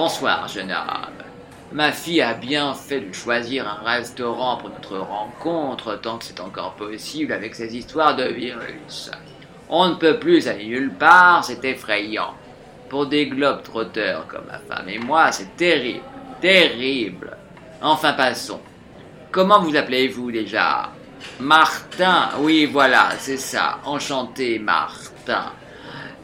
Bonsoir, jeune homme. Ma fille a bien fait de choisir un restaurant pour notre rencontre tant que c'est encore possible avec ces histoires de virus. On ne peut plus aller nulle part, c'est effrayant. Pour des globes trotteurs comme ma femme et moi, c'est terrible, terrible. Enfin passons. Comment vous appelez-vous déjà? Martin, oui voilà, c'est ça. Enchanté, Martin.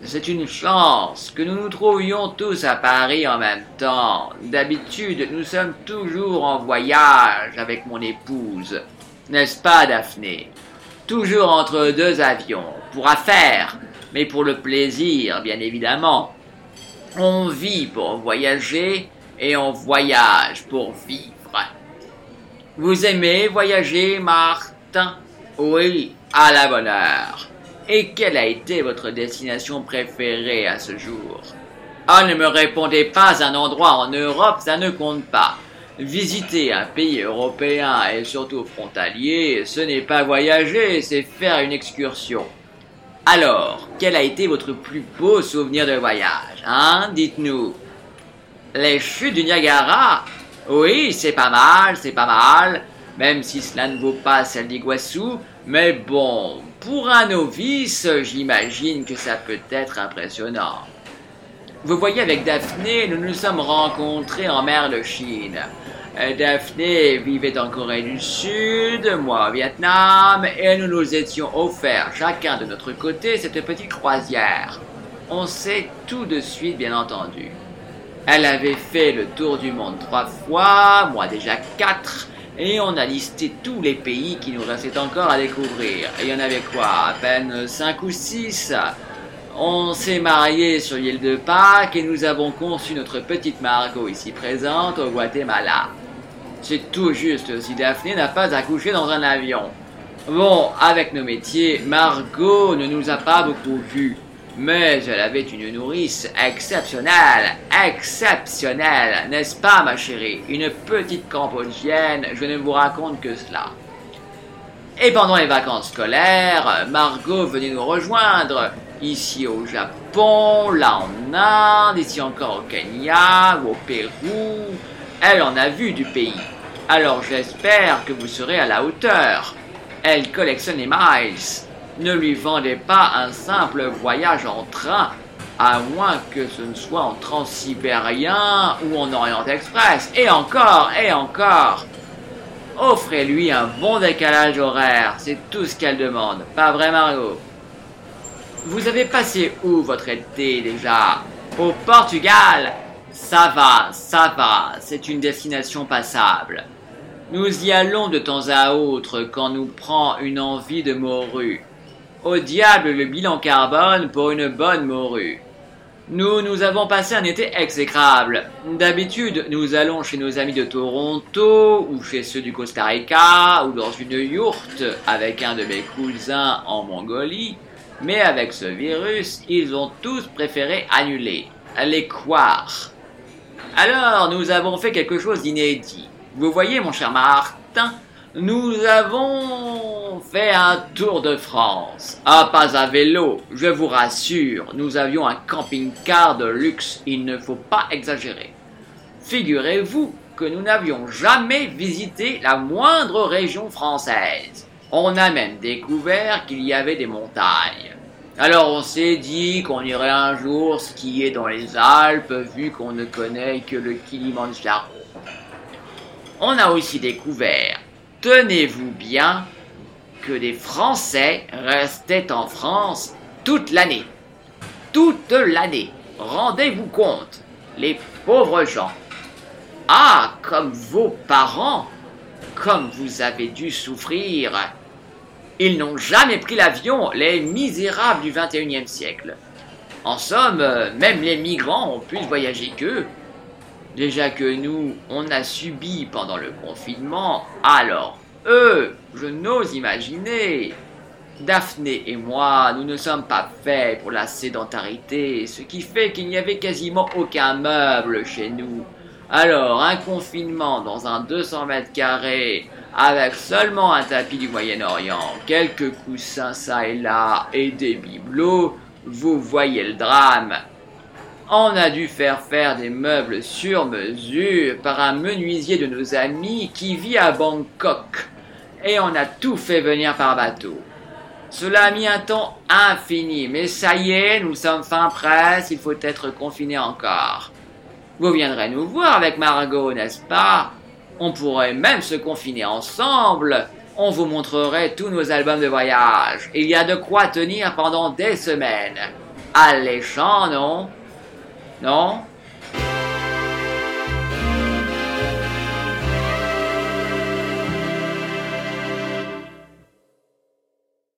C'est une chance que nous nous trouvions tous à Paris en même temps. D'habitude, nous sommes toujours en voyage avec mon épouse. N'est-ce pas, Daphné? Toujours entre deux avions, pour affaires, mais pour le plaisir, bien évidemment. On vit pour voyager et on voyage pour vivre. Vous aimez voyager, Martin? Oui, à la bonne heure. Et quelle a été votre destination préférée à ce jour? Ah, ne me répondez pas un endroit en Europe, ça ne compte pas. Visiter un pays européen et surtout frontalier, ce n'est pas voyager, c'est faire une excursion. Alors, quel a été votre plus beau souvenir de voyage, hein Dites-nous? Les chutes du Niagara? Oui, c'est pas mal, c'est pas mal, même si cela ne vaut pas celle d'Iguassou, mais bon, pour un novice, j'imagine que ça peut être impressionnant. Vous voyez, avec Daphné, nous nous sommes rencontrés en mer de Chine. Euh, Daphné vivait en Corée du Sud, moi au Vietnam, et nous nous étions offerts chacun de notre côté cette petite croisière. On sait tout de suite, bien entendu. Elle avait fait le tour du monde trois fois, moi déjà quatre, et on a listé tous les pays qui nous restaient encore à découvrir. Et il y en avait quoi À peine cinq ou six? On s'est marié sur l'île de Pâques et nous avons conçu notre petite Margot ici présente au Guatemala. C'est tout juste si Daphné n'a pas accouché dans un avion. Bon, avec nos métiers, Margot ne nous a pas beaucoup vus. Mais elle avait une nourrice exceptionnelle, exceptionnelle, n'est-ce pas ma chérie? Une petite cambodgienne, je ne vous raconte que cela. Et pendant les vacances scolaires, Margot venait nous rejoindre, ici au Japon, là en Inde, ici encore au Kenya ou au Pérou. Elle en a vu du pays. Alors j'espère que vous serez à la hauteur. Elle collectionne les miles. Ne lui vendez pas un simple voyage en train, à moins que ce ne soit en transsibérien ou en Orient Express. Et encore, et encore. Offrez-lui un bon décalage horaire, c'est tout ce qu'elle demande. Pas vrai, Margot? Vous avez passé où votre été déjà? Au Portugal? Ça va, ça va, c'est une destination passable. Nous y allons de temps à autre quand nous prend une envie de morue. Au diable le bilan carbone pour une bonne morue. Nous, nous avons passé un été exécrable. D'habitude, nous allons chez nos amis de Toronto, ou chez ceux du Costa Rica, ou dans une yourte avec un de mes cousins en Mongolie. Mais avec ce virus, ils ont tous préféré annuler. Les croire. Alors, nous avons fait quelque chose d'inédit. Vous voyez, mon cher Martin, nous avons fait un tour de France. Ah, pas à vélo, je vous rassure, nous avions un camping-car de luxe, il ne faut pas exagérer. Figurez-vous que nous n'avions jamais visité la moindre région française. On a même découvert qu'il y avait des montagnes. Alors on s'est dit qu'on irait un jour skier dans les Alpes vu qu'on ne connaît que le Kilimanjaro. On a aussi découvert, tenez-vous bien, que les Français restaient en France toute l'année. Toute l'année. Rendez-vous compte, les pauvres gens. Ah, comme vos parents, comme vous avez dû souffrir. Ils n'ont jamais pris l'avion, les misérables du 21e siècle. En somme, même les migrants ont plus voyager qu'eux. Déjà que nous, on a subi pendant le confinement, alors eux, je n'ose imaginer. Daphné et moi, nous ne sommes pas faits pour la sédentarité, ce qui fait qu'il n'y avait quasiment aucun meuble chez nous. Alors, un confinement dans un 200 mètres carrés, avec seulement un tapis du Moyen-Orient, quelques coussins ça et là, et des bibelots, vous voyez le drame. On a dû faire faire des meubles sur mesure par un menuisier de nos amis qui vit à Bangkok. Et on a tout fait venir par bateau. Cela a mis un temps infini, mais ça y est, nous sommes fin presse, il faut être confiné encore. Vous viendrez nous voir avec Margot, n'est-ce pas? On pourrait même se confiner ensemble. On vous montrerait tous nos albums de voyage. Il y a de quoi tenir pendant des semaines. Alléchant, non? Non?